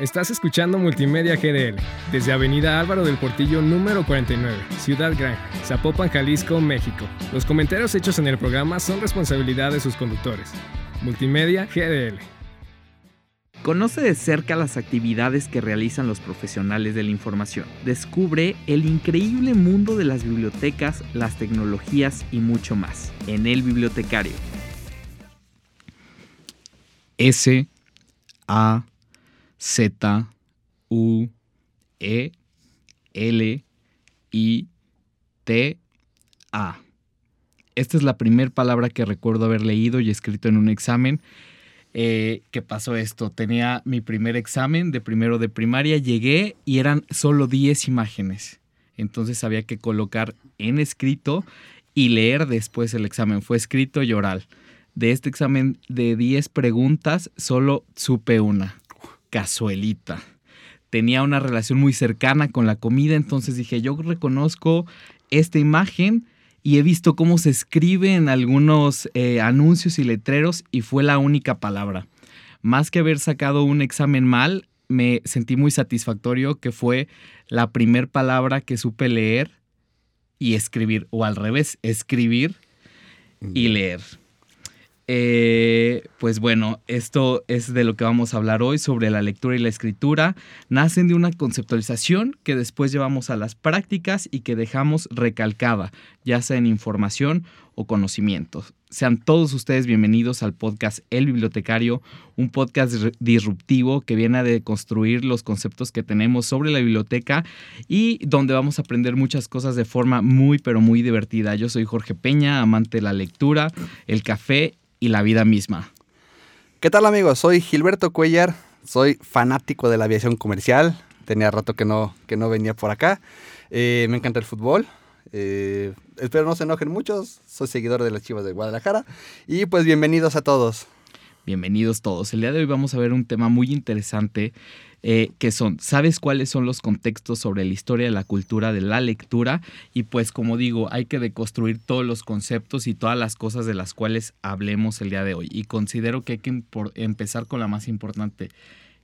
Estás escuchando Multimedia GDL desde Avenida Álvaro del Portillo número 49, Ciudad Gran, Zapopan, Jalisco, México. Los comentarios hechos en el programa son responsabilidad de sus conductores. Multimedia GDL. Conoce de cerca las actividades que realizan los profesionales de la información. Descubre el increíble mundo de las bibliotecas, las tecnologías y mucho más en El Bibliotecario. S A Z U E L I T A. Esta es la primera palabra que recuerdo haber leído y escrito en un examen. Eh, ¿Qué pasó esto? Tenía mi primer examen de primero de primaria, llegué y eran solo 10 imágenes. Entonces había que colocar en escrito y leer después el examen. Fue escrito y oral. De este examen de 10 preguntas, solo supe una cazuelita. Tenía una relación muy cercana con la comida, entonces dije, yo reconozco esta imagen y he visto cómo se escribe en algunos eh, anuncios y letreros y fue la única palabra. Más que haber sacado un examen mal, me sentí muy satisfactorio que fue la primer palabra que supe leer y escribir, o al revés, escribir y leer. Eh, pues bueno, esto es de lo que vamos a hablar hoy sobre la lectura y la escritura. Nacen de una conceptualización que después llevamos a las prácticas y que dejamos recalcada, ya sea en información o conocimientos. Sean todos ustedes bienvenidos al podcast El Bibliotecario, un podcast disruptivo que viene a deconstruir los conceptos que tenemos sobre la biblioteca y donde vamos a aprender muchas cosas de forma muy pero muy divertida. Yo soy Jorge Peña, amante de la lectura, el café y la vida misma. ¿Qué tal amigos? Soy Gilberto Cuellar, soy fanático de la aviación comercial, tenía rato que no, que no venía por acá, eh, me encanta el fútbol, eh, espero no se enojen muchos, soy seguidor de las Chivas de Guadalajara y pues bienvenidos a todos. Bienvenidos todos. El día de hoy vamos a ver un tema muy interesante eh, que son, ¿sabes cuáles son los contextos sobre la historia la cultura de la lectura? Y pues como digo, hay que deconstruir todos los conceptos y todas las cosas de las cuales hablemos el día de hoy. Y considero que hay que empezar con la más importante.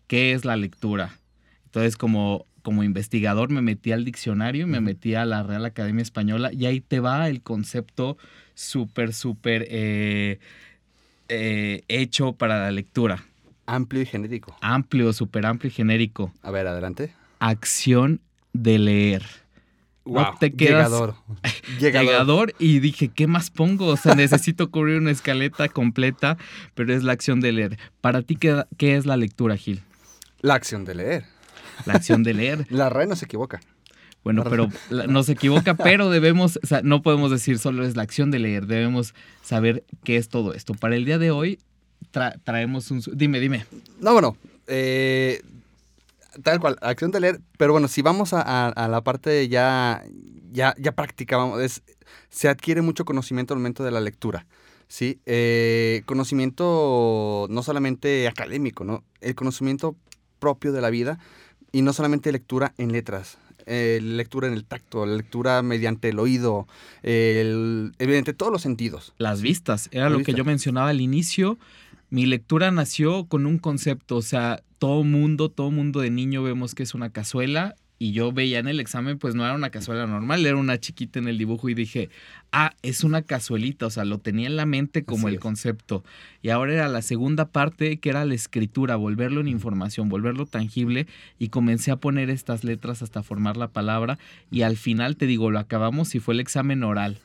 ¿Qué es la lectura? Entonces, como, como investigador me metí al diccionario, me metí a la Real Academia Española y ahí te va el concepto súper, súper eh, eh, hecho para la lectura. Amplio y genérico. Amplio, súper amplio y genérico. A ver, adelante. Acción de leer. Wow, te quedas llegador. llegador. y dije, ¿qué más pongo? O sea, necesito cubrir una escaleta completa, pero es la acción de leer. Para ti, ¿qué, qué es la lectura, Gil? La acción de leer. La acción de leer. la RAE no se equivoca. Bueno, pero no se equivoca, pero debemos, o sea, no podemos decir solo es la acción de leer, debemos saber qué es todo esto. Para el día de hoy traemos un... Dime, dime. No, bueno, eh, tal cual, acción de leer, pero bueno, si vamos a, la parte ya, ya, ya práctica, vamos, es, se adquiere mucho conocimiento al momento de la lectura. ¿sí? Eh, conocimiento no solamente académico, ¿no? El conocimiento propio de la vida y no solamente lectura en letras. Eh, lectura en el tacto, lectura mediante el oído, el, evidente todos los sentidos. Las vistas, era lo que yo mencionaba al inicio mi lectura nació con un concepto, o sea, todo mundo, todo mundo de niño vemos que es una cazuela y yo veía en el examen, pues no era una cazuela normal, era una chiquita en el dibujo y dije, ah, es una cazuelita, o sea, lo tenía en la mente como el concepto. Y ahora era la segunda parte que era la escritura, volverlo en información, volverlo tangible y comencé a poner estas letras hasta formar la palabra y al final te digo, lo acabamos y fue el examen oral.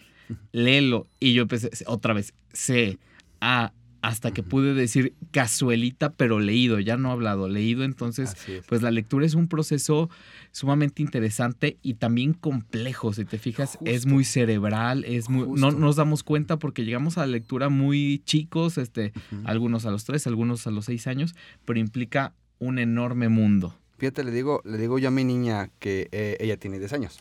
Léelo y yo empecé otra vez, C, A, hasta que pude decir cazuelita, pero leído, ya no hablado, leído. Entonces, pues la lectura es un proceso sumamente interesante y también complejo. Si te fijas, es muy cerebral, es muy. No nos damos cuenta porque llegamos a la lectura muy chicos, este, algunos a los tres, algunos a los seis años, pero implica un enorme mundo. Fíjate, le digo, le digo yo a mi niña que eh, ella tiene 10 años.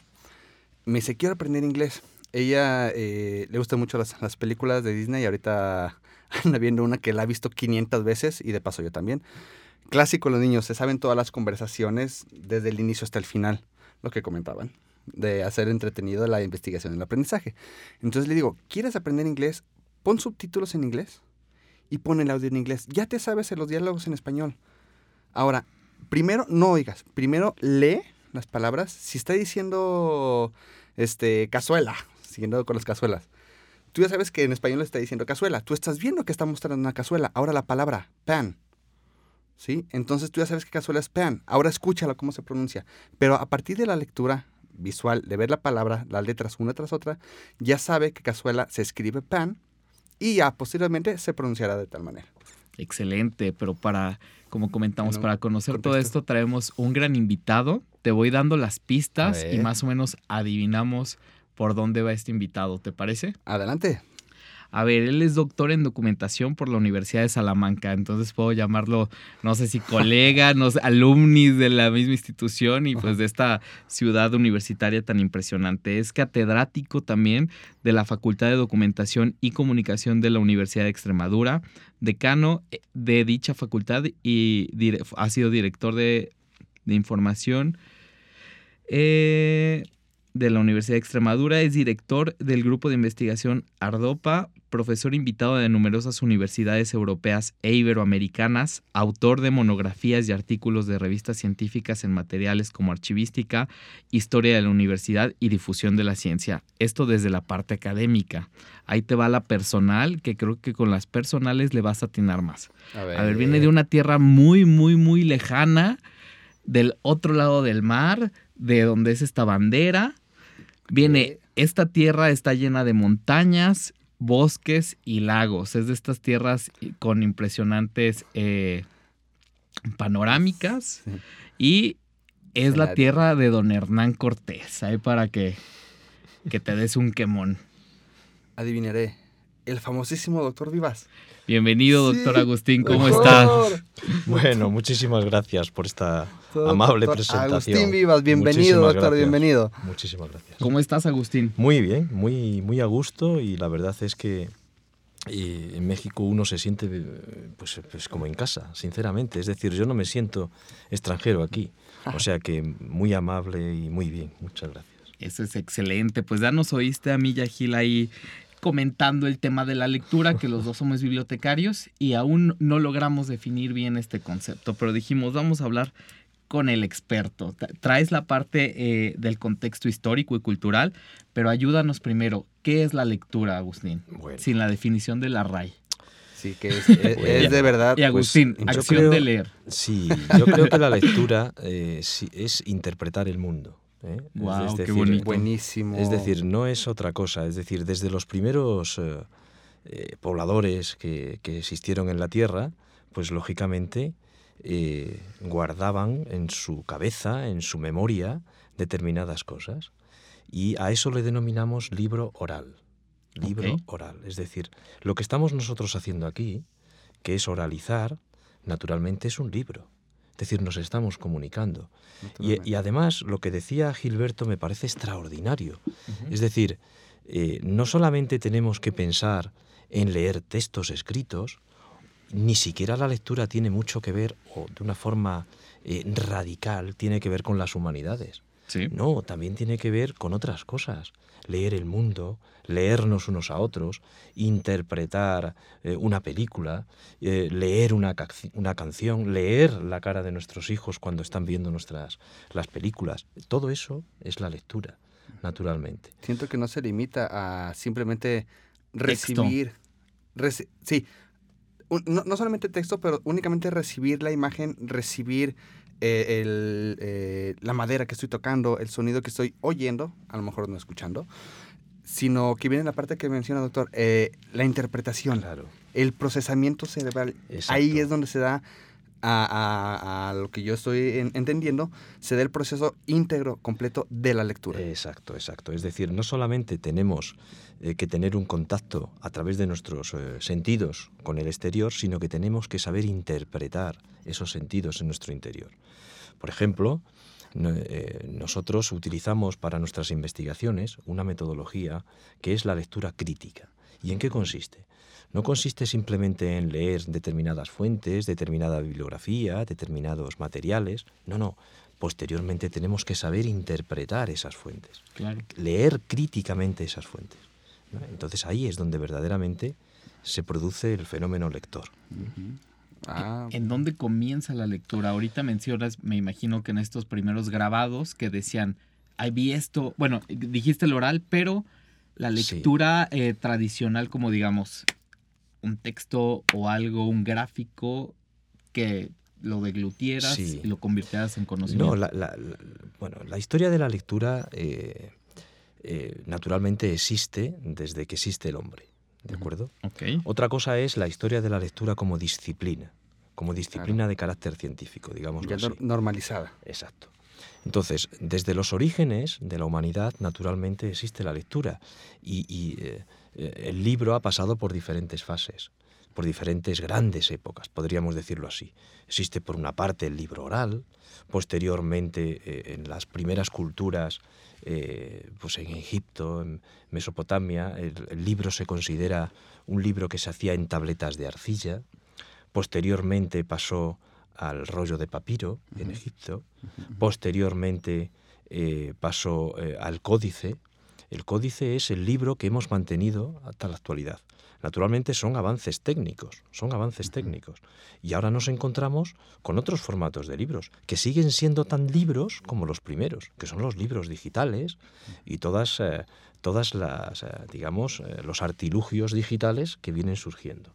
Me dice, quiero aprender inglés. Ella eh, le gustan mucho las, las películas de Disney y ahorita anda viendo una que la ha visto 500 veces y de paso yo también. Clásico los niños, se saben todas las conversaciones desde el inicio hasta el final, lo que comentaban, de hacer entretenido la investigación y el aprendizaje. Entonces le digo, ¿quieres aprender inglés? Pon subtítulos en inglés y pon el audio en inglés. Ya te sabes los diálogos en español. Ahora, primero, no oigas, primero lee las palabras. Si está diciendo, este, cazuela, siguiendo con las cazuelas, tú ya sabes que en español está diciendo cazuela. Tú estás viendo que está mostrando una cazuela. Ahora la palabra pan. ¿Sí? Entonces tú ya sabes que cazuela es pan. Ahora escúchalo cómo se pronuncia. Pero a partir de la lectura visual, de ver la palabra, las letras una tras otra, ya sabe que cazuela se escribe pan y ya posteriormente se pronunciará de tal manera. Excelente, pero para, como comentamos, para conocer todo esto traemos un gran invitado. Te voy dando las pistas y más o menos adivinamos por dónde va este invitado, ¿te parece? Adelante. A ver, él es doctor en documentación por la Universidad de Salamanca, entonces puedo llamarlo, no sé si colega, no sé, alumnis de la misma institución y pues de esta ciudad universitaria tan impresionante. Es catedrático también de la Facultad de Documentación y Comunicación de la Universidad de Extremadura, decano eh, de dicha facultad y ha sido director de, de información. eh, de la Universidad de Extremadura, es director del grupo de investigación Ardopa, profesor invitado de numerosas universidades europeas e iberoamericanas, autor de monografías y artículos de revistas científicas en materiales como archivística, historia de la universidad y difusión de la ciencia. Esto desde la parte académica. Ahí te va la personal, que creo que con las personales le vas a atinar más. A ver, A ver, viene de una tierra muy, muy, muy lejana, del otro lado del mar, de donde es esta bandera. Viene, esta tierra está llena de montañas, bosques y lagos. Es de estas tierras con impresionantes eh, panorámicas. Sí. Y es la tierra de don Hernán Cortés. Ahí para que, que te des un quemón. Adivinaré. El famosísimo doctor Vivas. Bienvenido, Sí, doctor Agustín. ¿Cómo doctor. está? Bueno, muchísimas gracias por esta Doctor amable presentación. Agustín Vivas, bienvenido, Muchísimas doctor, gracias. bienvenido. Muchísimas gracias. ¿Cómo estás, Agustín? Muy bien, muy, muy a gusto y la verdad es que eh, en México uno se siente eh, pues, pues como en casa, sinceramente. Es decir, yo no me siento extranjero aquí. O sea que muy amable y muy bien. Muchas gracias. Eso es excelente. Pues ya nos oíste a mí y a Gil ahí comentando el tema de la lectura, que los dos somos bibliotecarios y aún no logramos definir bien este concepto, pero dijimos, vamos a hablar con el experto. Tra- Traes la parte eh, del contexto histórico y cultural, pero ayúdanos primero, ¿qué es la lectura, Agustín? Bueno. Sin la definición de la RAI. Sí, que es, es- es de verdad. Y Agustín, pues, yo acción creo- de leer. Sí, yo creo que la lectura eh, sí, es interpretar el mundo. ¿Eh? Es qué decir, bonito. Buenísimo. Es decir, no es otra cosa. Es decir, desde los primeros eh, eh, pobladores que, que existieron en la Tierra, pues lógicamente eh, guardaban en su cabeza, en su memoria, determinadas cosas. Y a eso le denominamos libro oral. Libro oral. Es decir, lo que estamos nosotros haciendo aquí, que es oralizar, naturalmente es un libro. Es decir, nos estamos comunicando. Y, y además, lo que decía Gilberto me parece extraordinario. Es decir, eh, no solamente tenemos que pensar en leer textos escritos, ni siquiera la lectura tiene mucho que ver, o de una forma eh, radical, tiene que ver con las humanidades. Sí. No, también tiene que ver con otras cosas. Leer el mundo, leernos unos a otros, interpretar eh, una película, eh, leer una, una canción, leer la cara de nuestros hijos cuando están viendo nuestras las películas. Todo eso es la lectura, naturalmente. Siento que no se limita a simplemente recibir. reci- sí. Un- no, no solamente texto, pero únicamente recibir la imagen, recibir eh, el, eh, la madera que estoy tocando, el sonido que estoy oyendo, a lo mejor no escuchando, sino que viene la parte que menciona, doctor, eh, la interpretación, Claro. el procesamiento cerebral. Exacto. Ahí es donde se da a, lo que yo estoy en- entendiendo, se da el proceso íntegro, completo de la lectura. Exacto, exacto. Es decir, no solamente tenemos eh, que tener un contacto a través de nuestros eh, sentidos con el exterior, sino que tenemos que saber interpretar esos sentidos en nuestro interior. Por ejemplo, eh, nosotros utilizamos para nuestras investigaciones una metodología que es la lectura crítica. ¿Y en qué consiste? No consiste simplemente en leer determinadas fuentes, determinada bibliografía, determinados materiales. No, no. Posteriormente tenemos que saber interpretar esas fuentes, Claro. leer críticamente esas fuentes. ¿no? Entonces ahí es donde verdaderamente se produce el fenómeno lector. Ah, ¿En dónde comienza la lectura? Ahorita mencionas, me imagino que en estos primeros grabados que decían, ahí vi esto, bueno, dijiste el oral, pero la Sí. lectura eh, tradicional, como digamos, un texto o algo, un gráfico que lo deglutieras Sí. y lo convirtieras en conocimiento. No, la, la- la- bueno, la historia de la lectura eh, eh, naturalmente existe desde que existe el hombre, ¿de acuerdo? Ok. Otra cosa es la historia de la lectura como disciplina, como disciplina de carácter científico, digamos ya así. nor- normalizada. Exacto. Entonces, desde los orígenes de la humanidad, naturalmente existe la lectura y, eh, eh, el libro ha pasado por diferentes fases, por diferentes grandes épocas, podríamos decirlo así. Existe por una parte el libro oral, posteriormente eh, en las primeras culturas, pues en Egipto, en Mesopotamia, el libro se considera un libro que se hacía en tabletas de arcilla, posteriormente pasó al rollo de papiro en Egipto, posteriormente eh, pasó eh, al códice. El códice es el libro que hemos mantenido hasta la actualidad. Naturalmente son avances técnicos, son avances técnicos. Y ahora nos encontramos con otros formatos de libros, que siguen siendo tan libros como los primeros, que son los libros digitales y todas, eh, todas las, digamos, los artilugios digitales que vienen surgiendo.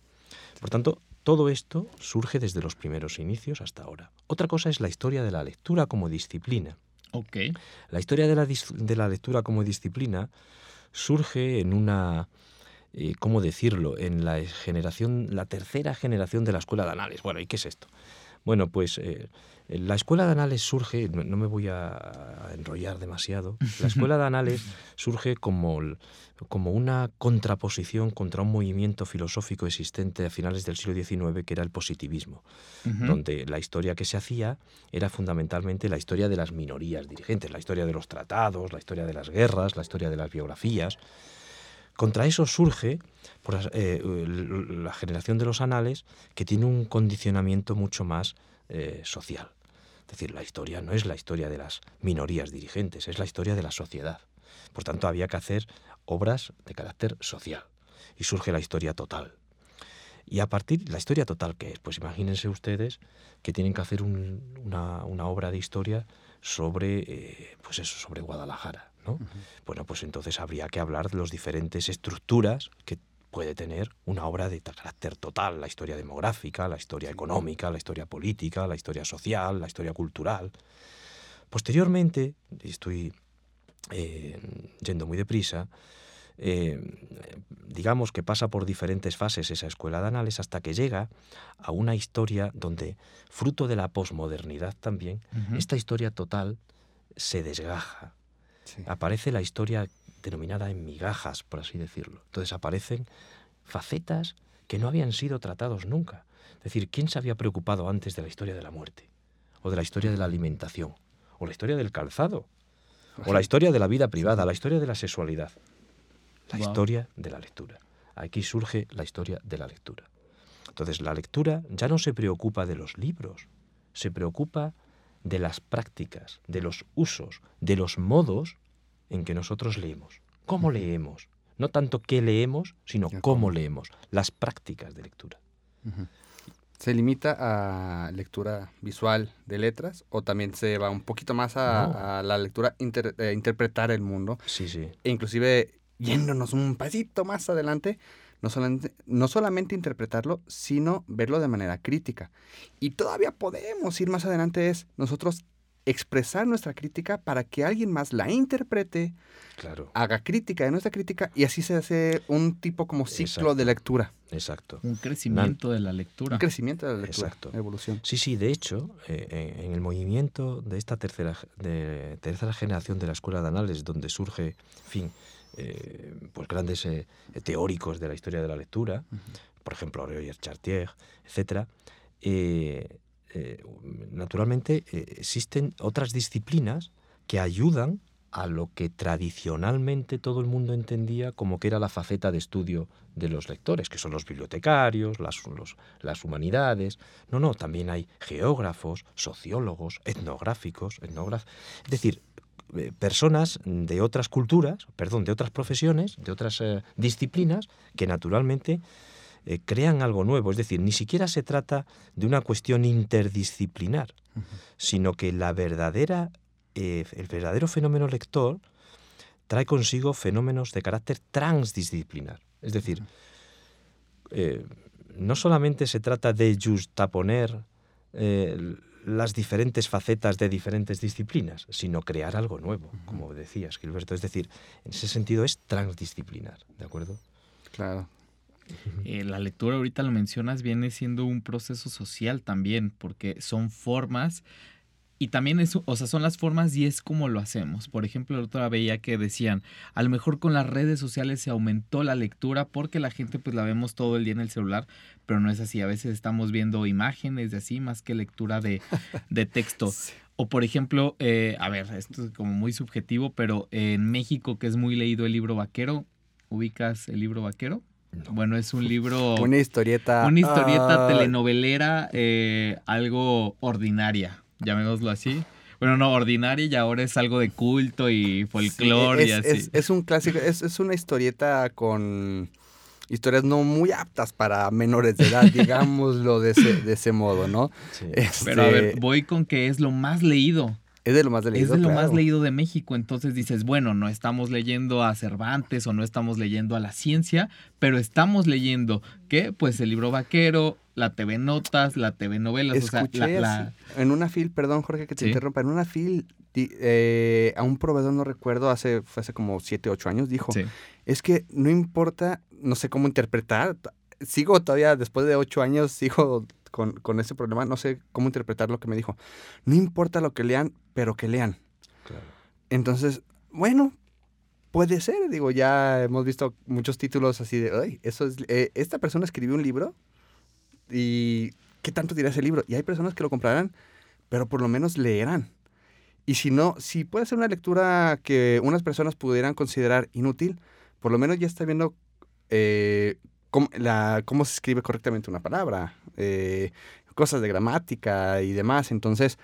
Por tanto, todo esto surge desde los primeros inicios hasta ahora. Otra cosa es la historia de la lectura como disciplina. La historia de la, de la lectura como disciplina surge en una, eh, ¿cómo decirlo?, en la generación, la tercera generación de la escuela de Anales. Bueno, ¿y qué es esto? Bueno, pues eh, la escuela de Anales surge, no, no me voy a enrollar demasiado, la escuela de Anales surge como, como una contraposición contra un movimiento filosófico existente a finales del siglo XIX que era el positivismo donde la historia que se hacía era fundamentalmente la historia de las minorías dirigentes, la historia de los tratados, la historia de las guerras, la historia de las biografías. Contra eso surge eh, la generación de los anales que tiene un condicionamiento mucho más eh, social. Es decir, la historia no es la historia de las minorías dirigentes, es la historia de la sociedad. Por tanto, había que hacer obras de carácter social. Y surge la historia total. Y a partir, ¿la historia total qué es? Pues imagínense ustedes que tienen que hacer un- una, una obra de historia sobre, eh, pues eso, sobre Guadalajara, ¿no? Bueno, pues entonces habría que hablar de las diferentes estructuras que puede tener una obra de carácter total, la historia demográfica, la historia económica, la historia política, la historia social, la historia cultural. Posteriormente, y estoy eh, yendo muy deprisa, eh, digamos que pasa por diferentes fases esa escuela de anales hasta que llega a una historia donde, fruto de la posmodernidad también, esta historia total se desgaja. Sí. Aparece la historia denominada en migajas, por así decirlo. Entonces aparecen facetas que no habían sido tratados nunca. Es decir, ¿quién se había preocupado antes de la historia de la muerte? ¿O de la historia de la alimentación? ¿O la historia del calzado? ¿O la historia de la vida privada? ¿La historia de la sexualidad? La historia de la lectura. Aquí surge la historia de la lectura. Entonces, la lectura ya no se preocupa de los libros, se preocupa de las prácticas, de los usos, de los modos en que nosotros leemos. ¿Cómo leemos? No tanto qué leemos, sino cómo leemos, las prácticas de lectura. ¿Se limita a lectura visual de letras o también se va un poquito más a, No. a la lectura inter- eh, interpretar el mundo? Sí, sí. E inclusive yéndonos un pasito más adelante, no solamente, no solamente interpretarlo, sino verlo de manera crítica. Y todavía podemos ir más adelante, es nosotros expresar nuestra crítica para que alguien más la interprete, Claro. haga crítica de nuestra crítica y así se hace un tipo como ciclo Exacto. de lectura, Exacto. Un crecimiento de la lectura. un crecimiento de la lectura, Exacto. evolución. Sí, sí, de hecho, eh, en- en el movimiento de esta tercera, de, tercera generación de la Escuela de Anales, donde surge, en fin, eh, pues grandes eh, teóricos de la historia de la lectura, por ejemplo, Roger Chartier, etc., eh, eh, naturalmente eh, existen otras disciplinas que ayudan a lo que tradicionalmente todo el mundo entendía como que era la faceta de estudio de los lectores, que son los bibliotecarios, las, los- las humanidades. No, no, también hay geógrafos, sociólogos, etnográficos, etnógrafos. Es decir, eh, personas de otras culturas, perdón, de otras profesiones, de otras disciplinas, que naturalmente eh, crean algo nuevo. Es decir, ni siquiera se trata de una cuestión interdisciplinar, sino que la verdadera, eh, el verdadero fenómeno lector trae consigo fenómenos de carácter transdisciplinar. Es decir, eh, no solamente se trata de justaponer las diferentes facetas de diferentes disciplinas, sino crear algo nuevo, como decías, Gilberto. Es decir, en ese sentido es transdisciplinar, ¿de acuerdo? Claro. Eh, la lectura, ahorita lo mencionas, viene siendo un proceso social también, porque son formas y también es, o sea, son las formas y es como lo hacemos. Por ejemplo, la otra veía que decían, a lo mejor con las redes sociales se aumentó la lectura porque la gente pues la vemos todo el día en el celular, pero no es así. A veces estamos viendo imágenes de así más que lectura de, de texto. Sí. O por ejemplo, eh, a ver, esto es como muy subjetivo, pero en México que es muy leído el libro vaquero, ¿ubicas el libro vaquero? Bueno, es un libro... Una historieta. Una historieta telenovelera, eh, algo ordinaria, llamémoslo así. Bueno, no, ordinaria y ahora es algo de culto y sí, folclore y es, así. es- es un clásico, es, es una historieta con historias no muy aptas para menores de edad, digámoslo de ese, de ese modo, ¿no? Sí. Pero a ver, Este, voy con que es lo más leído. Es de lo más leído. es de lo más leído de México. Entonces dices, bueno, no estamos leyendo a Cervantes o no estamos leyendo a la ciencia, pero estamos leyendo, ¿qué? Pues el libro vaquero, la TV Notas, la TV Novelas, Escuché o sea, la- la- así, en una fil, perdón Jorge que te Sí. interrumpa, en una fil eh, a un proveedor, no recuerdo, hace, fue hace como 7, 8 años, dijo, Sí. es que no importa, no sé cómo interpretar, sigo todavía, después de 8 años, sigo con, con ese problema, no sé cómo interpretar lo que me dijo. No importa lo que lean, pero que lean. Claro. Entonces, bueno, puede ser, digo, ya hemos visto muchos títulos así de, ay, eso es, eh, esta persona escribió un libro y ¿qué tanto dirá ese libro? Y hay personas que lo comprarán, pero por lo menos leerán. Y si no, si puede ser una lectura que unas personas pudieran considerar inútil, por lo menos ya está viendo eh, cómo, la- cómo se escribe correctamente una palabra, eh, cosas de gramática y demás. Entonces,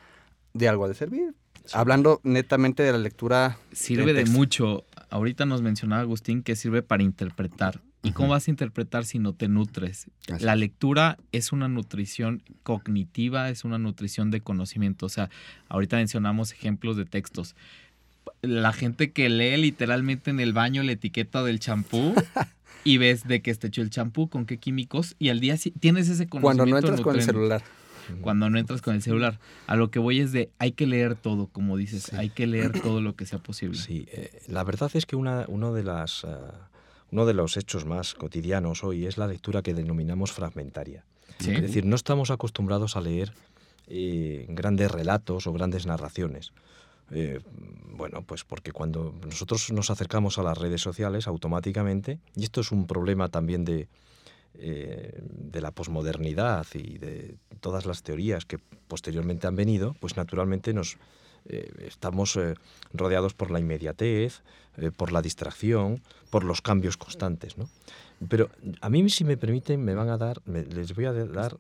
de algo ha de servir. Hablando netamente de la lectura. sirve de mucho. Ahorita nos mencionaba Agustín que sirve para interpretar. ¿Y cómo vas a interpretar si no te nutres? Así La lectura es una nutrición cognitiva, es una nutrición de conocimiento. O sea, ahorita mencionamos ejemplos de textos. La gente que lee literalmente en el baño la etiqueta del champú y ves de qué está hecho el champú, con qué químicos, y al día tienes ese conocimiento. Cuando no entras con el celular. Cuando no entras con el celular. A lo que voy es de, hay que leer todo, como dices, Sí. hay que leer todo lo que sea posible. Sí, eh, la verdad es que una, uno, de las, ah, uno de los hechos más cotidianos hoy es la lectura que denominamos fragmentaria. Sí. Es decir, no estamos acostumbrados a leer eh, grandes relatos o grandes narraciones. Eh, bueno, pues porque cuando nosotros nos acercamos a las redes sociales automáticamente, y esto es un problema también de, eh, de la posmodernidad y de todas las teorías que posteriormente han venido, pues naturalmente nos eh, estamos rodeados por la inmediatez, por la distracción, por los cambios constantes, ¿no? Pero a mí, si me permiten, me van a dar, me- les voy a dar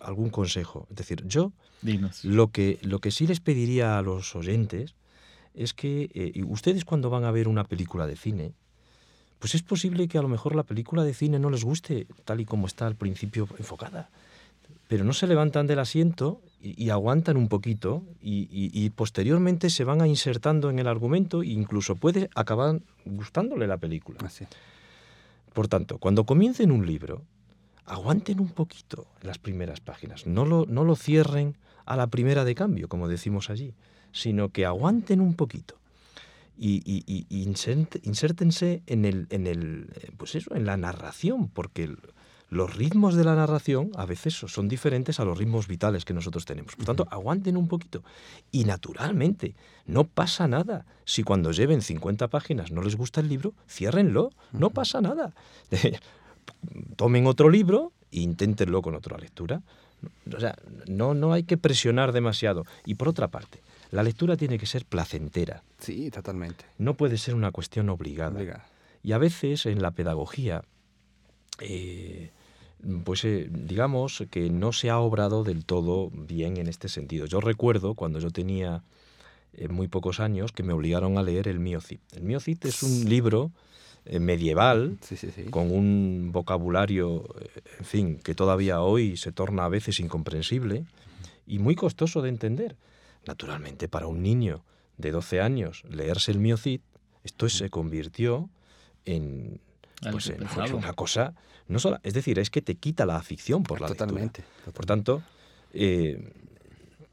algún consejo. Es decir, yo Dinos. lo que, lo que sí les pediría a los oyentes es que eh, y ustedes cuando van a ver una película de cine, pues es posible que a lo mejor la película de cine no les guste tal y como está al principio enfocada. Pero no se levantan del asiento y, y aguantan un poquito y, y- y posteriormente se van a insertando en el argumento e incluso puede acabar gustándole la película. Así. Por tanto, cuando comiencen un libro, aguanten un poquito las primeras páginas. No lo, no lo cierren a la primera de cambio, como decimos allí, sino que aguanten un poquito. Y, y- y- insértense en, el, en, el, eh, pues eso, en la narración, porque el- los ritmos de la narración a veces son diferentes a los ritmos vitales que nosotros tenemos. Por tanto, aguanten un poquito. Y naturalmente, no pasa nada. Si cuando lleven 50 páginas no les gusta el libro, ciérrenlo. No pasa nada. Tomen otro libro e inténtenlo con otra lectura. O sea, no, no hay que presionar demasiado. Y por otra parte, la lectura tiene que ser placentera. Sí, totalmente. No puede ser una cuestión obligada. Obliga. Y a veces en la pedagogía, eh, pues eh, digamos que no se ha obrado del todo bien en este sentido. Yo recuerdo cuando yo tenía eh, muy pocos años que me obligaron a leer el Miocid. El Miocid es un libro eh, medieval, Sí, sí, sí. con un vocabulario, en fin, que todavía hoy se torna a veces incomprensible y muy costoso de entender. Naturalmente, para un niño de 12 años leerse el Miocid, esto se convirtió en, pues, en- pues, una cosa, no solo, es decir, es que te quita la afición por la lectura. Totalmente. Por tanto, eh,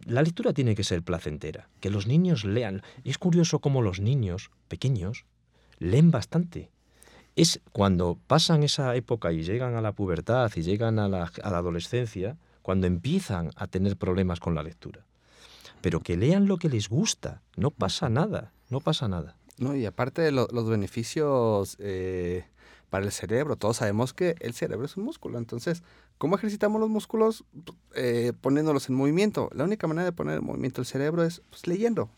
la lectura tiene que ser placentera, que los niños lean. Y es curioso cómo los niños pequeños leen bastante. Es cuando pasan esa época y llegan a la pubertad y llegan a la, a la adolescencia, cuando empiezan a tener problemas con la lectura. Pero que lean lo que les gusta, no pasa nada, no pasa nada. No, y aparte de lo- los beneficios eh, para el cerebro, todos sabemos que el cerebro es un músculo. Entonces, ¿cómo ejercitamos los músculos? Eh, poniéndolos en movimiento. La única manera de poner en movimiento el cerebro es pues, leyendo,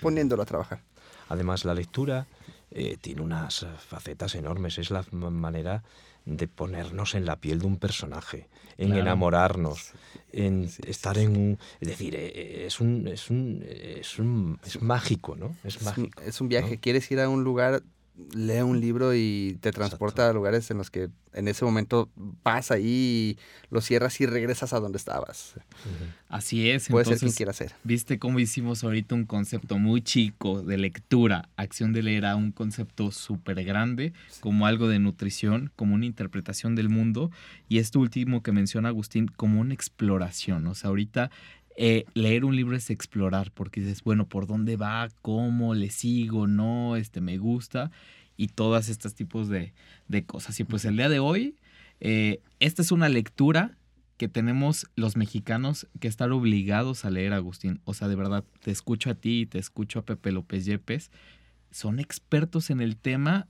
poniéndolo a trabajar. Además, la lectura eh, tiene unas facetas enormes. Es la manera de ponernos en la piel de un personaje, en Claro. enamorarnos, en sí, sí, estar en un... Es decir, eh, eh, es un... Es, un, es, un- es mágico, ¿no? Es, Es un, mágico. es un viaje. ¿no? Quieres ir a un lugar, lee un libro y te transporta a lugares en los que en ese momento vas ahí, lo cierras y regresas a donde estabas. Así es. Puede ser quien entonces, quiera ser. Viste cómo hicimos ahorita un concepto muy chico de lectura, acción de leer a un concepto súper grande, como algo de nutrición, como una interpretación del mundo, y esto último que menciona Agustín, como una exploración. O sea, ahorita eh, leer un libro es explorar, porque dices, bueno, ¿por dónde va? ¿Cómo? ¿Le sigo? ¿No? Este, me gusta. Y todas estos tipos de, de cosas. Y pues el día de hoy, eh, esta es una lectura que tenemos los mexicanos que estar obligados a leer, Agustín. O sea, de verdad, te escucho a ti y te escucho a Pepe López Yepes. Son expertos en el tema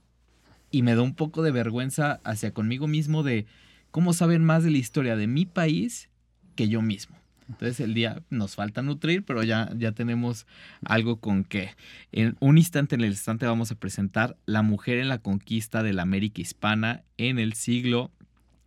y me da un poco de vergüenza hacia conmigo mismo de cómo saben más de la historia de mi país que yo mismo. Entonces el día nos falta nutrir, pero ya, ya tenemos algo con que. En un instante, en el instante, vamos a presentar La mujer en la conquista de la América hispana en el siglo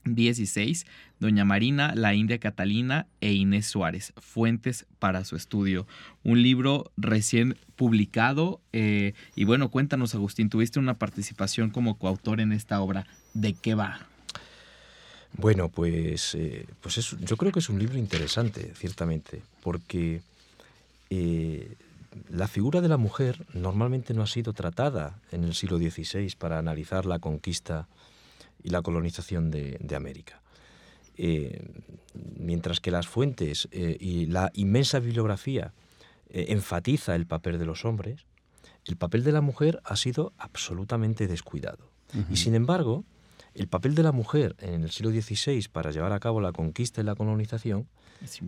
XVI, Doña Marina, la India Catalina e Inés Suárez, fuentes para su estudio. Un libro recién publicado. eh, y bueno, cuéntanos, Agustín, tuviste una participación como coautor en esta obra. ¿De qué va? Bueno, pues, eh, pues es- yo creo que es un libro interesante, ciertamente, porque eh, la figura de la mujer normalmente no ha sido tratada en el siglo XVI para analizar la conquista y la colonización de, de América. Eh, mientras que las fuentes y la inmensa bibliografía enfatiza el papel de los hombres, el papel de la mujer ha sido absolutamente descuidado. Y sin embargo, el papel de la mujer en el siglo XVI para llevar a cabo la conquista y la colonización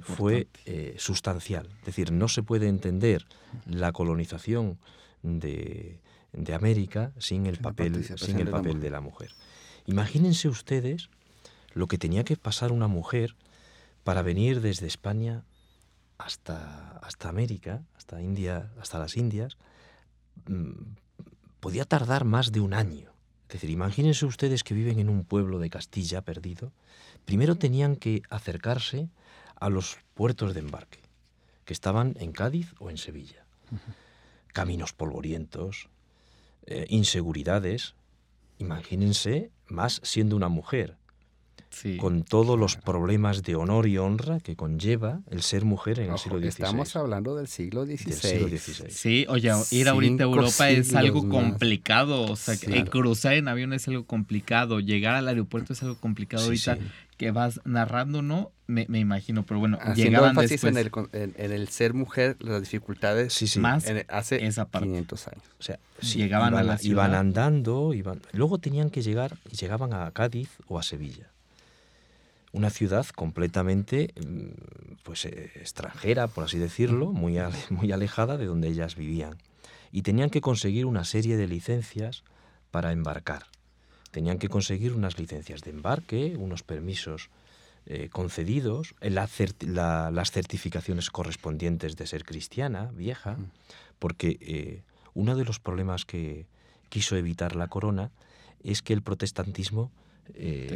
fue eh, sustancial. Es decir, no se puede entender la colonización de, de América sin el papel, sin el de la papel mujer. de la mujer. Imagínense ustedes lo que tenía que pasar una mujer para venir desde España hasta, hasta América, hasta India, hasta las Indias, mm, podía tardar más de un año. Es decir, imagínense ustedes que viven en un pueblo de Castilla perdido. Primero tenían que acercarse a los puertos de embarque, que estaban en Cádiz o en Sevilla. Caminos polvorientos, eh, inseguridades. Imagínense más siendo una mujer, Sí. con todos los problemas de honor y honra que conlleva el ser mujer en el siglo XVI. estamos hablando del siglo XVI. del siglo XVI. Sí, oye, ir ahorita a Europa es algo más. complicado. O sea, que, eh, cruzar en avión es algo complicado. Llegar al aeropuerto es algo complicado. Sí, ahorita sí. que vas narrando, ¿no? Me, me imagino, pero bueno, Haciendo llegaban énfasis después. en el, con- en, en el ser mujer, las dificultades Sí, sí. Más en- hace esa parte. 500 años. O sea, Llegaban a iban, la iban ciudad. andando, iban, luego tenían que llegar y llegaban a Cádiz o a Sevilla. Una ciudad completamente mm, pues, eh, extranjera, por así decirlo, muy, ale- muy alejada de donde ellas vivían. Y tenían que conseguir una serie de licencias para embarcar. Tenían que conseguir unas licencias de embarque, unos permisos eh, concedidos, eh, la certi- la- las certificaciones correspondientes de ser cristiana, vieja, porque eh, uno de los problemas que quiso evitar la corona es que el protestantismo eh,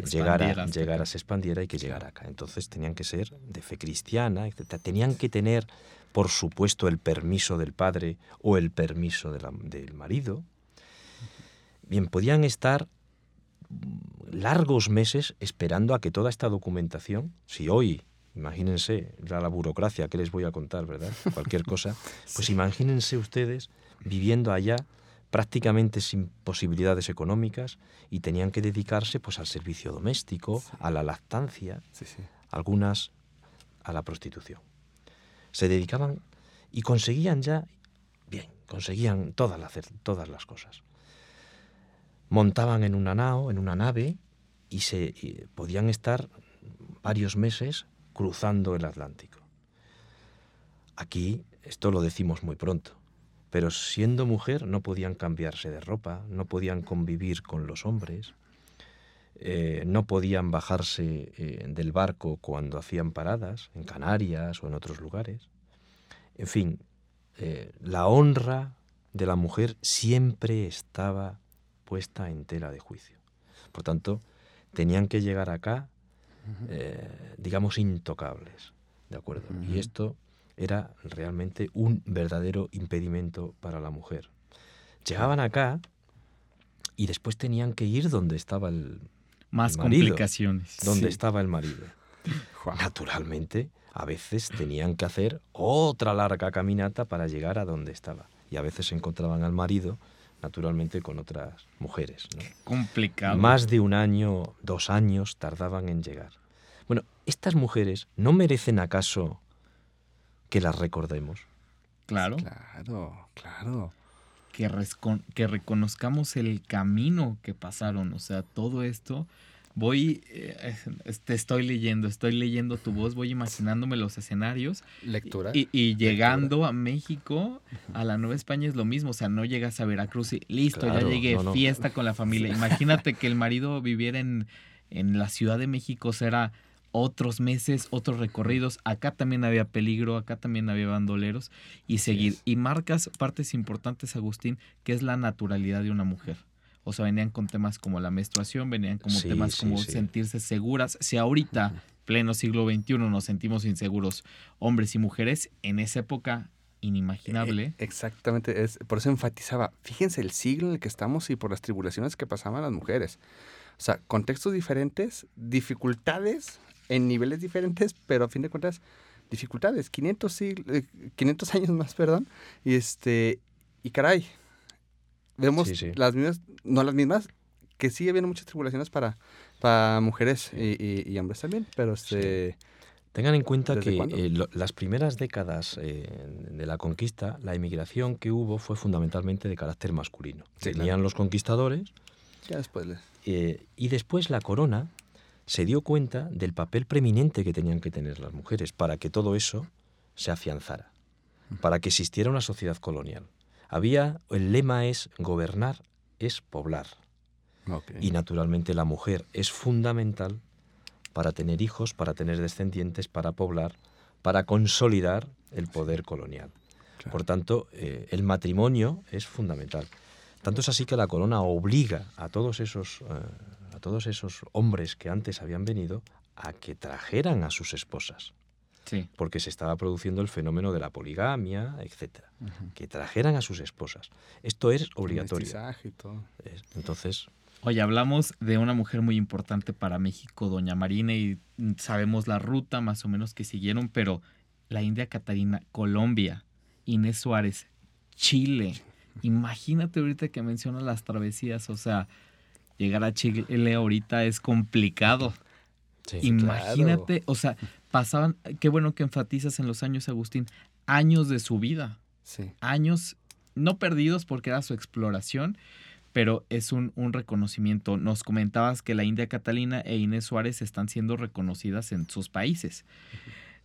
llegara, se expandiera y que llegara acá. Entonces tenían que ser de fe cristiana, etc. Tenían que tener, por supuesto, el permiso del padre o el permiso de la- del marido. Bien, podían estar largos meses esperando a que toda esta documentación, si hoy, imagínense, la, la burocracia que les voy a contar, ¿verdad? Cualquier cosa, pues imagínense ustedes viviendo allá prácticamente sin posibilidades económicas y tenían que dedicarse pues al servicio doméstico, a la lactancia, Sí, sí. algunas a la prostitución. Se dedicaban y conseguían ya, bien, conseguían todas las, todas las cosas. Montaban en una nao, en una nave, y se y podían estar varios meses cruzando el Atlántico. Aquí esto lo decimos muy pronto, pero siendo mujer no podían cambiarse de ropa, no podían convivir con los hombres, eh, no podían bajarse eh, del barco cuando hacían paradas, en Canarias o en otros lugares. En fin, eh, la honra de la mujer siempre estaba puesta en tela de juicio. Por tanto, tenían que llegar acá, digamos, intocables. ¿De acuerdo? Y esto era realmente un verdadero impedimento para la mujer. Llegaban acá y después tenían que ir donde estaba el, Más El marido. complicaciones. donde Sí. estaba el marido. Naturalmente, a veces tenían que hacer otra larga caminata para llegar a donde estaba. Y a veces encontraban al marido, naturalmente, con otras mujeres. ¿no? Complicado. Más de un año, dos años tardaban en llegar. Bueno, estas mujeres no merecen acaso que las recordemos. Claro. Claro, claro. que, rescon- que reconozcamos el camino que pasaron. O sea, todo esto. Voy, eh, te estoy leyendo, estoy leyendo tu voz, voy imaginándome los escenarios Lectura. y, y llegando a México, a la Nueva España es lo mismo, o sea, no llegas a Veracruz y listo, Claro, ya llegué, no, no. fiesta con la familia. Imagínate que el marido viviera en, en la Ciudad de México, será otros meses, otros recorridos. Acá también había peligro, acá también había bandoleros y seguir. Y marcas partes importantes, Agustín, que es la naturalidad de una mujer. O sea, venían con temas como la menstruación, venían como Sí, temas sí, como sentirse seguras. Si ahorita, pleno siglo XXI, nos sentimos inseguros, hombres y mujeres, en esa época inimaginable. Eh, exactamente, es, por eso enfatizaba, fíjense el siglo en el que estamos y por las tribulaciones que pasaban las mujeres. O sea, contextos diferentes, dificultades en niveles diferentes, pero a fin de cuentas, dificultades, 500, sigl- eh, 500 años más, perdón, y este, y caray, vemos Sí, sí. las mismas, no las mismas, que sigue habiendo muchas tribulaciones para, para mujeres y, y- y hombres también, pero este... Tengan en cuenta ¿Desde que eh, lo- las primeras décadas eh, de la conquista, la emigración que hubo fue fundamentalmente de carácter masculino. Sí, Venían claro. los conquistadores Ya después les... eh, y después la corona se dio cuenta del papel preeminente que tenían que tener las mujeres para que todo eso se afianzara, para que existiera una sociedad colonial. Había, el lema es gobernar es poblar. Y naturalmente la mujer es fundamental para tener hijos, para tener descendientes, para poblar, para consolidar el poder colonial. Claro. Por tanto, eh, el matrimonio es fundamental. Tanto es así que la corona obliga a todos esos, eh, todos esos hombres que antes habían venido a que trajeran a sus esposas, Sí. porque se estaba produciendo el fenómeno de la poligamia, etc. Que trajeran a sus esposas. Esto es obligatorio. Y todo. Es- Entonces, Oye, hablamos de una mujer muy importante para México, Doña Marina, y sabemos la ruta más o menos que siguieron, pero la India Catarina, Colombia, Inés Suárez, Chile. Imagínate ahorita que mencionas las travesías, o sea, llegar a Chile ahorita es complicado. sí. Imagínate, o sea, pasaban, qué bueno que enfatizas en los años, Agustín, años de su vida Sí. años no perdidos porque era su exploración, pero es un, un reconocimiento. Nos comentabas que la India Catalina e Inés Suárez están siendo reconocidas en sus países.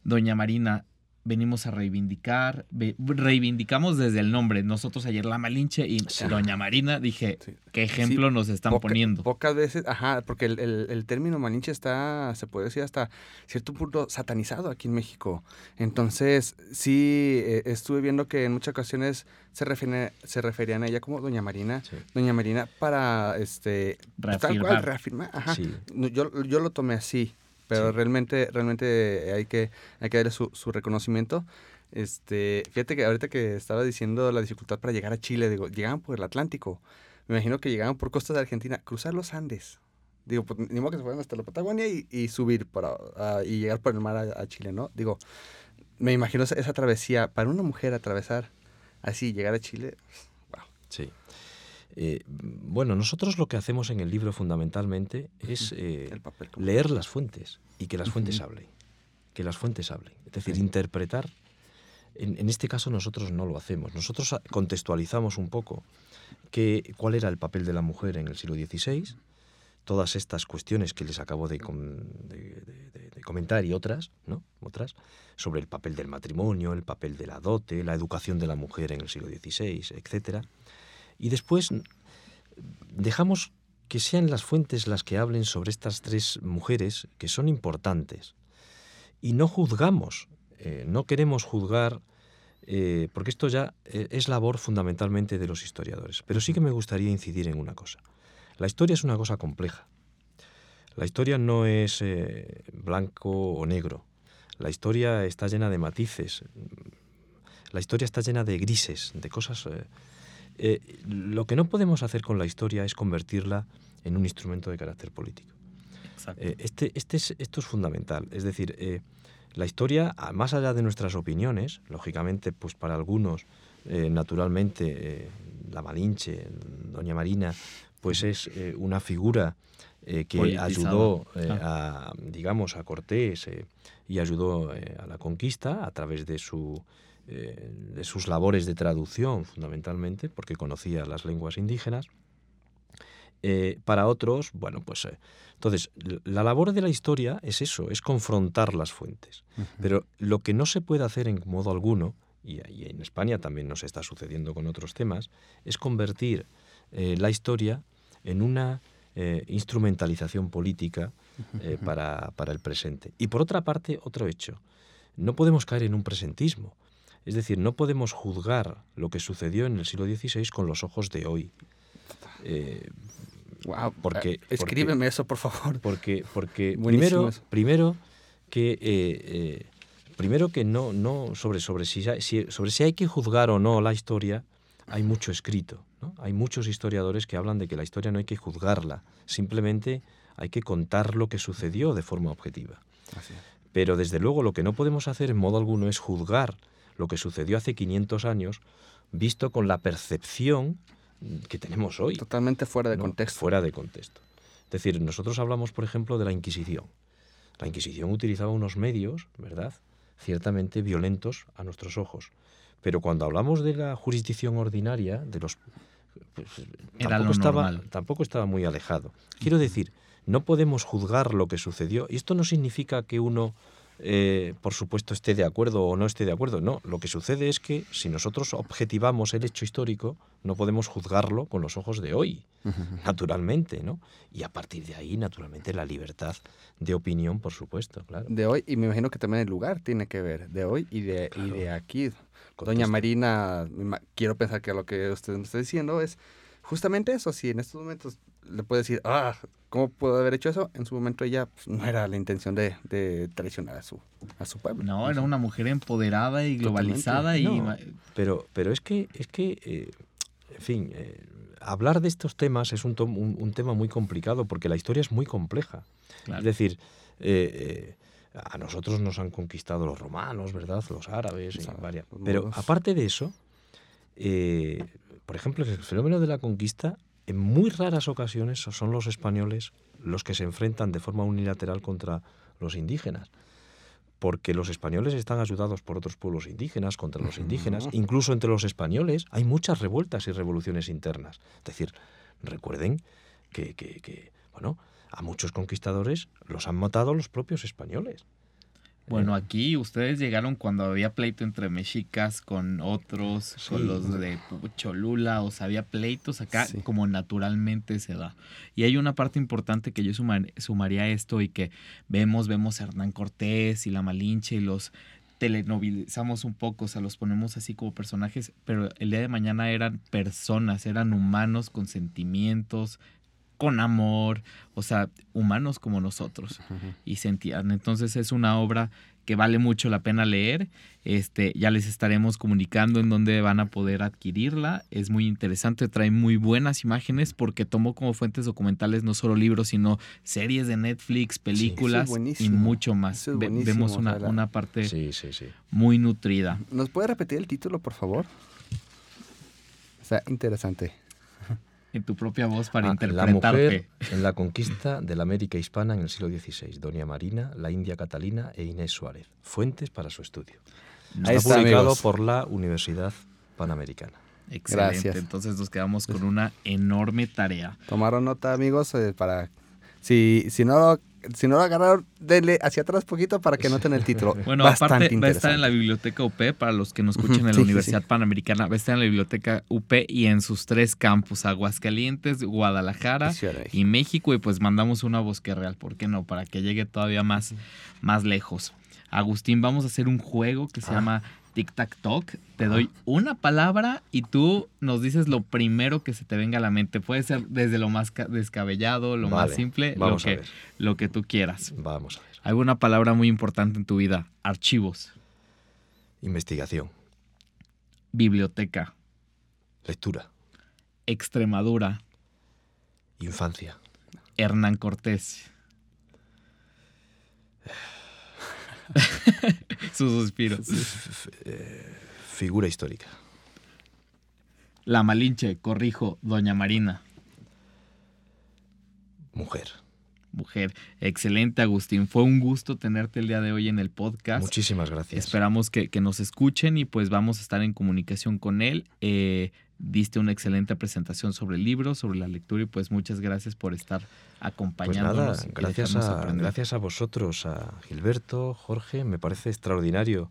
Doña Marina, venimos a reivindicar, reivindicamos desde el nombre. Nosotros ayer la Malinche y Sí. Doña Marina, dije, Sí. ¿qué ejemplo nos están Poca- poniendo? Pocas veces, ajá, porque el, el- el término malinche está, se puede decir hasta cierto punto satanizado aquí en México. Entonces, sí, eh, estuve viendo que en muchas ocasiones se, refiere- se referían a ella como Doña Marina. Doña Marina para, este, pues, tal cual, Reafirmar. reafirmar, ajá. Yo, yo lo tomé así, pero Sí. realmente, realmente hay que, hay que darle su, su reconocimiento. Este, fíjate que ahorita que estaba diciendo la dificultad para llegar a Chile, digo, llegaban por el Atlántico, me imagino que llegaban por costas de Argentina, cruzar los Andes. Digo, pues ni modo que se fueran hasta la Patagonia y, y subir para, ah, y llegar por el mar a, a Chile, ¿no? Digo, me imagino esa, esa travesía, para una mujer atravesar así, llegar a Chile, Sí. Eh, bueno, nosotros lo que hacemos en el libro fundamentalmente es eh, leer las fuentes y que las fuentes hablen. Que las fuentes hablen. Es decir, Sí. interpretar. En, en este caso nosotros no lo hacemos. Nosotros contextualizamos un poco que, cuál era el papel de la mujer en el siglo XVI, todas estas cuestiones que les acabo de, com- de- de- de- de comentar y otras, ¿no? Otras, sobre el papel del matrimonio, el papel de la dote, la educación de la mujer en el siglo XVI, etcétera. Y después dejamos que sean las fuentes las que hablen sobre estas tres mujeres que son importantes. Y no juzgamos, eh, no queremos juzgar, eh, porque esto ya eh, es labor fundamentalmente de los historiadores. Pero sí que me gustaría incidir en una cosa. La historia es una cosa compleja. La historia no es blanco o negro. La historia está llena de matices. La historia está llena de grises, de cosas... eh, lo que no podemos hacer con la historia es convertirla en un instrumento de carácter político. Eh, este, este es, esto es fundamental. Es decir, eh, la historia, más allá de nuestras opiniones, lógicamente, pues para algunos, naturalmente, la Malinche, Doña Marina, pues es una figura que ayudó Claro. a, digamos, a Cortés y ayudó a la conquista a través de su eh, de sus labores de traducción, fundamentalmente, porque conocía las lenguas indígenas. Eh, para otros, bueno, pues eh, entonces la labor de la historia es eso, es confrontar las fuentes. Pero lo que no se puede hacer en modo alguno, y, y en España también nos está sucediendo con otros temas, es convertir la historia en una instrumentalización política para, para el presente. Y por otra parte, otro hecho, no podemos caer en un presentismo. Es decir, no podemos juzgar lo que sucedió en el siglo XVI con los ojos de hoy. Eh, Wow, Porque- eh, escríbeme eso, por favor. porque, porque primero, primero que eh, eh, primero que no, no sobre, sobre, si, sobre si hay que juzgar o no la historia, hay mucho escrito. ¿no? Hay muchos historiadores que hablan de que la historia no hay que juzgarla, simplemente hay que contar lo que sucedió de forma objetiva. Así es. Pero desde luego lo que no podemos hacer en modo alguno es juzgar lo que sucedió hace 500 años visto con la percepción que tenemos hoy. Totalmente fuera de ¿no? contexto. Fuera de contexto. Es decir, nosotros hablamos, por ejemplo, de la Inquisición. La Inquisición utilizaba unos medios, ¿verdad? Ciertamente violentos a nuestros ojos. Pero cuando hablamos de la jurisdicción ordinaria, de los pues, Era tampoco lo estaba, normal. tampoco estaba muy alejado. Quiero decir, no podemos juzgar lo que sucedió. Y esto no significa que uno, eh, por supuesto, esté de acuerdo o no esté de acuerdo. No, lo que sucede es que si nosotros objetivamos el hecho histórico, no podemos juzgarlo con los ojos de hoy, naturalmente, ¿no? Y a partir de ahí, naturalmente, la libertad de opinión, por supuesto, claro. De hoy, y me imagino que también el lugar tiene que ver, de hoy y de, y de aquí. Doña. Marina, quiero pensar que lo que usted me está diciendo es justamente eso. Si en estos momentos le puede decir, ah, ¿cómo puedo haber hecho eso? En su momento ella pues, no era la intención de, de traicionar a su, a su pueblo. No, era una mujer empoderada y Totalmente. globalizada y No. Pero, pero es que, es que eh, en fin, eh, hablar de estos temas es un, tom- un- un tema muy complicado porque la historia es muy compleja. claro. Es decir, eh, eh, a nosotros nos han conquistado los romanos, ¿verdad? Los árabes, árabes, varias- Pero aparte de eso, eh, por ejemplo, el fenómeno de la conquista, en muy raras ocasiones son los españoles los que se enfrentan de forma unilateral contra los indígenas. Porque los españoles están ayudados por otros pueblos indígenas, contra los indígenas. Incluso entre los españoles hay muchas revueltas y revoluciones internas. Es decir, recuerden que, que- que, bueno, a muchos conquistadores los han matado los propios españoles. Bueno, aquí ustedes llegaron cuando había pleito entre mexicas con otros, Sí. con los de Cholula, o sea, había pleitos acá Sí. como naturalmente se da. Y hay una parte importante que yo sumar- sumaría a esto y que vemos, vemos a Hernán Cortés y la Malinche y los telenovilizamos un poco, o sea, los ponemos así como personajes, pero el día de mañana eran personas, eran humanos con sentimientos, con amor, o sea, humanos como nosotros y sentían. Entonces es una obra que vale mucho la pena leer. Este, ya les estaremos comunicando en dónde van a poder adquirirla. Es muy interesante, trae muy buenas imágenes porque tomó como fuentes documentales no solo libros, sino series de Netflix, películas y mucho más. Es Ve- vemos una, una parte Sí, sí, sí. muy nutrida. ¿Nos puede repetir el título, por favor? Está interesante. En tu propia voz para Ah, la interpretarte. mujer en la conquista de la América hispana en el siglo XVI. Doña Marina, la India Catalina e Inés Suárez. Fuentes para su estudio. Está está, publicado amigos. por la Universidad Panamericana. Excelente. Gracias. Entonces nos quedamos con una enorme tarea. Tomaron nota, amigos, eh, para... Si, si, no lo, si no lo agarraron, denle hacia atrás poquito para que noten el título. Bueno, Bastante aparte va a estar en la biblioteca UP para los que nos escuchen en la sí, Universidad sí. Panamericana. Va a estar en la biblioteca UP y en sus tres campus, Aguascalientes, Guadalajara y México. Y pues mandamos una bosque real, ¿por qué no? Para que llegue todavía más, más lejos. Agustín, vamos a hacer un juego que se Ah. llama Tic Tac Talk. Te doy una palabra y tú nos dices lo primero que se te venga a la mente. Puede ser desde lo más ca- descabellado, lo Vale, más simple, que, lo que tú quieras. Vamos a ver. Alguna palabra muy importante en tu vida. Archivos, Investigación. biblioteca, Lectura. Extremadura, Infancia. Hernán Cortés. Su suspiro. Figura histórica. La Malinche, corrijo, Doña Marina. Mujer. Mujer, excelente Agustín. Fue un gusto tenerte el día de hoy en el podcast. Muchísimas gracias. Esperamos que, que nos escuchen y pues vamos a estar en comunicación con él. Eh, diste una excelente presentación sobre el libro, sobre la lectura y pues muchas gracias por estar Pues acompañándonos. nada, gracias a, gracias a vosotros, a Gilberto, Jorge, me parece extraordinario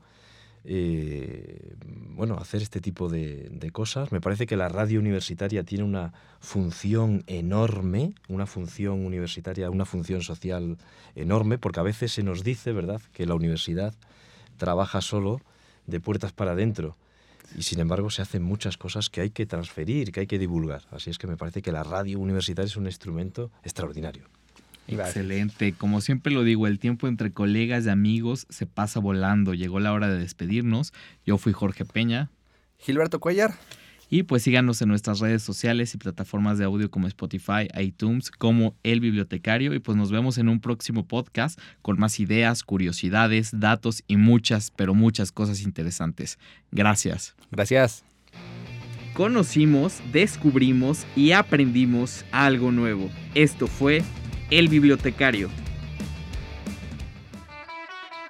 eh, bueno, hacer este tipo de, de cosas. Me parece que la radio universitaria tiene una función enorme, una función universitaria, una función social enorme, porque a veces se nos dice, ¿verdad?, que la universidad trabaja solo de puertas para adentro. Y sin embargo se hacen muchas cosas que hay que transferir, que hay que divulgar. Así es que me parece que la radio universitaria es un instrumento extraordinario. Excelente. Como siempre lo digo, el tiempo entre colegas y amigos se pasa volando. Llegó la hora de despedirnos. Yo fui Jorge Peña. Gilberto Cuellar. Y pues síganos en nuestras redes sociales y plataformas de audio como Spotify, iTunes, como El Bibliotecario. Y pues nos vemos en un próximo podcast con más ideas, curiosidades, datos y muchas, pero muchas cosas interesantes. Gracias. Gracias. Conocimos, descubrimos y aprendimos algo nuevo. Esto fue El Bibliotecario.